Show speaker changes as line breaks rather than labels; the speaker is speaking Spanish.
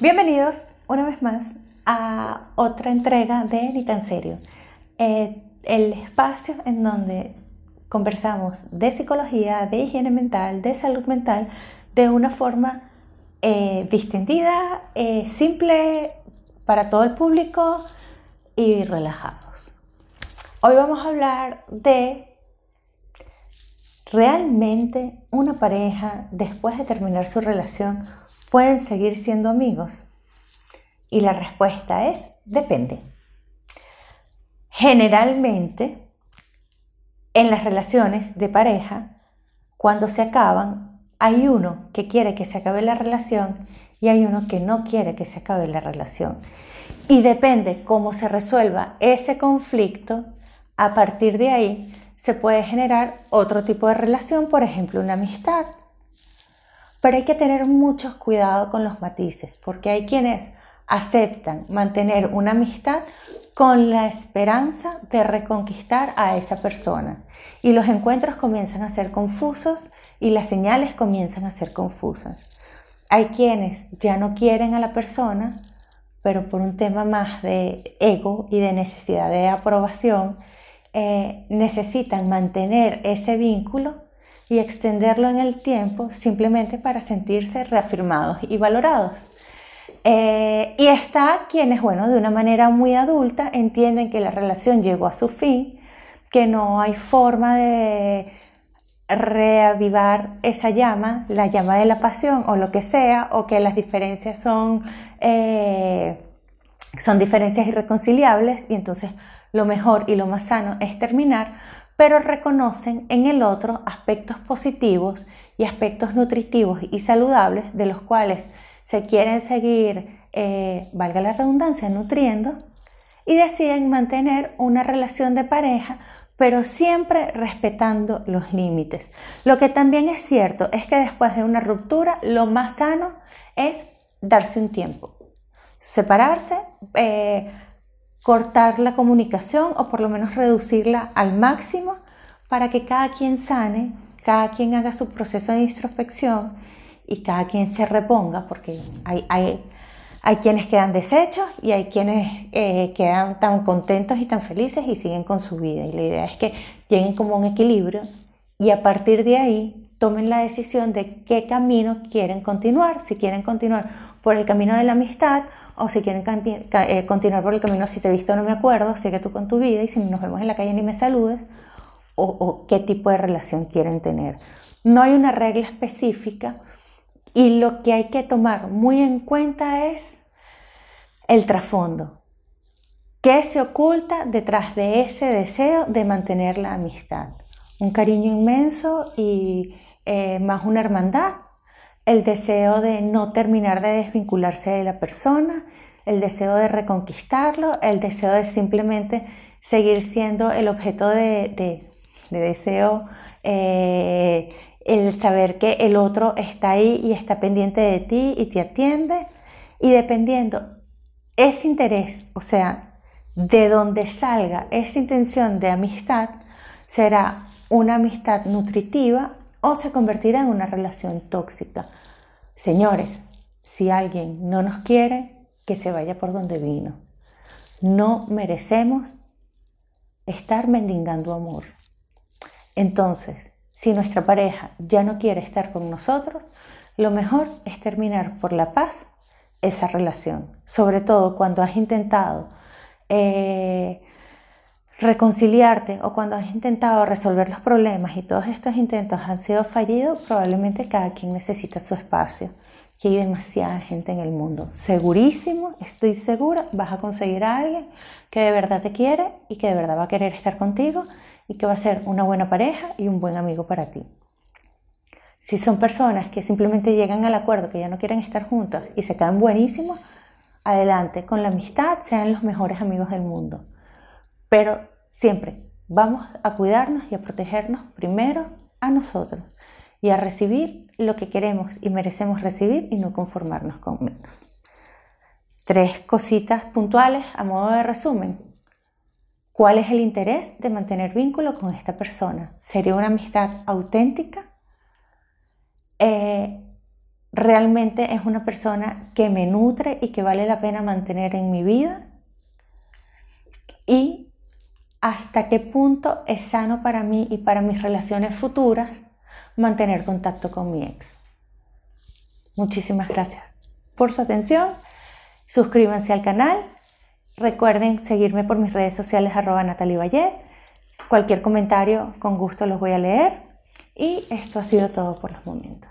Bienvenidos una vez más a otra entrega de Ni tan serio, eh, el espacio en donde conversamos de psicología, de higiene mental, de salud mental, de una forma eh, distendida, eh, simple para todo el público y relajados. Hoy vamos a hablar de realmente una pareja después de terminar su relación pueden seguir siendo amigos? Y la respuesta es depende. Generalmente, en las relaciones de pareja, cuando se acaban, hay uno que quiere que se acabe la relación y hay uno que no quiere que se acabe la relación. Y depende cómo se resuelva ese conflicto, a partir de ahí se puede generar otro tipo de relación, por ejemplo, una amistad pero hay que tener mucho cuidado con los matices, porque hay quienes aceptan mantener una amistad con la esperanza de reconquistar a esa persona. Y los encuentros comienzan a ser confusos y las señales comienzan a ser confusas. Hay quienes ya no quieren a la persona, pero por un tema más de ego y de necesidad de aprobación, eh, necesitan mantener ese vínculo y extenderlo en el tiempo simplemente para sentirse reafirmados y valorados. Eh, y está quienes, bueno, de una manera muy adulta entienden que la relación llegó a su fin, que no hay forma de reavivar esa llama, la llama de la pasión o lo que sea, o que las diferencias son, eh, son diferencias irreconciliables y entonces lo mejor y lo más sano es terminar pero reconocen en el otro aspectos positivos y aspectos nutritivos y saludables de los cuales se quieren seguir, eh, valga la redundancia, nutriendo y deciden mantener una relación de pareja pero siempre respetando los límites. Lo que también es cierto es que después de una ruptura lo más sano es darse un tiempo, separarse, eh, cortar la comunicación o por lo menos reducirla al máximo para que cada quien sane, cada quien haga su proceso de introspección y cada quien se reponga, porque hay, hay, hay quienes quedan deshechos y hay quienes eh, quedan tan contentos y tan felices y siguen con su vida. Y la idea es que lleguen como un equilibrio y a partir de ahí tomen la decisión de qué camino quieren continuar, si quieren continuar por el camino de la amistad o si quieren eh, continuar por el camino, si te he visto no me acuerdo, sigue tú con tu vida y si nos vemos en la calle ni me saludes, o, qué tipo de relación quieren tener. No hay una regla específica y lo que hay que tomar muy en cuenta es el trasfondo. ¿Qué se oculta detrás de ese deseo de mantener la amistad? Un cariño inmenso y eh, más una hermandad, el deseo de no terminar de desvincularse de la persona, el deseo de reconquistarlo, el deseo de simplemente seguir siendo el objeto de, deseo, eh, el saber que el otro está ahí y está pendiente de ti y te atiende. Y dependiendo ese interés, o sea, de donde salga esa intención de amistad, será una amistad nutritiva o se convertirá en una relación tóxica. Señores, si alguien no nos quiere, que se vaya por donde vino. No merecemos estar mendigando amor. Entonces, si nuestra pareja ya no quiere estar con nosotros, lo mejor es terminar por la paz esa relación, sobre todo cuando has intentado eh, reconciliarte o cuando has intentado resolver los problemas y todos estos intentos han sido fallidos, probablemente cada quien necesita su espacio. Y hay demasiada gente en el mundo. Segurísimo, estoy segura, vas a conseguir a alguien que de verdad te quiere y que de verdad va a querer estar contigo y que va a ser una buena pareja y un buen amigo para ti. Si son personas que simplemente llegan al acuerdo que ya no quieren estar juntas y se quedan buenísimos, adelante, con la amistad sean los mejores amigos del mundo. Pero siempre vamos a cuidarnos y a protegernos primero a nosotros y a recibir lo que queremos y merecemos recibir y no conformarnos con menos. Tres cositas puntuales a modo de resumen. ¿Cuál es el interés de mantener vínculo con esta persona? ¿Sería una amistad auténtica? Eh, realmente es una persona que me nutre y que vale la pena mantener en mi vida y hasta qué punto es sano para mí y para mis relaciones futuras mantener contacto con mi ex. Muchísimas gracias por su atención. Suscríbanse al canal. Recuerden seguirme por mis redes sociales arroba Natalie. Cualquier comentario con gusto los voy a leer. Y esto ha sido todo por los momentos.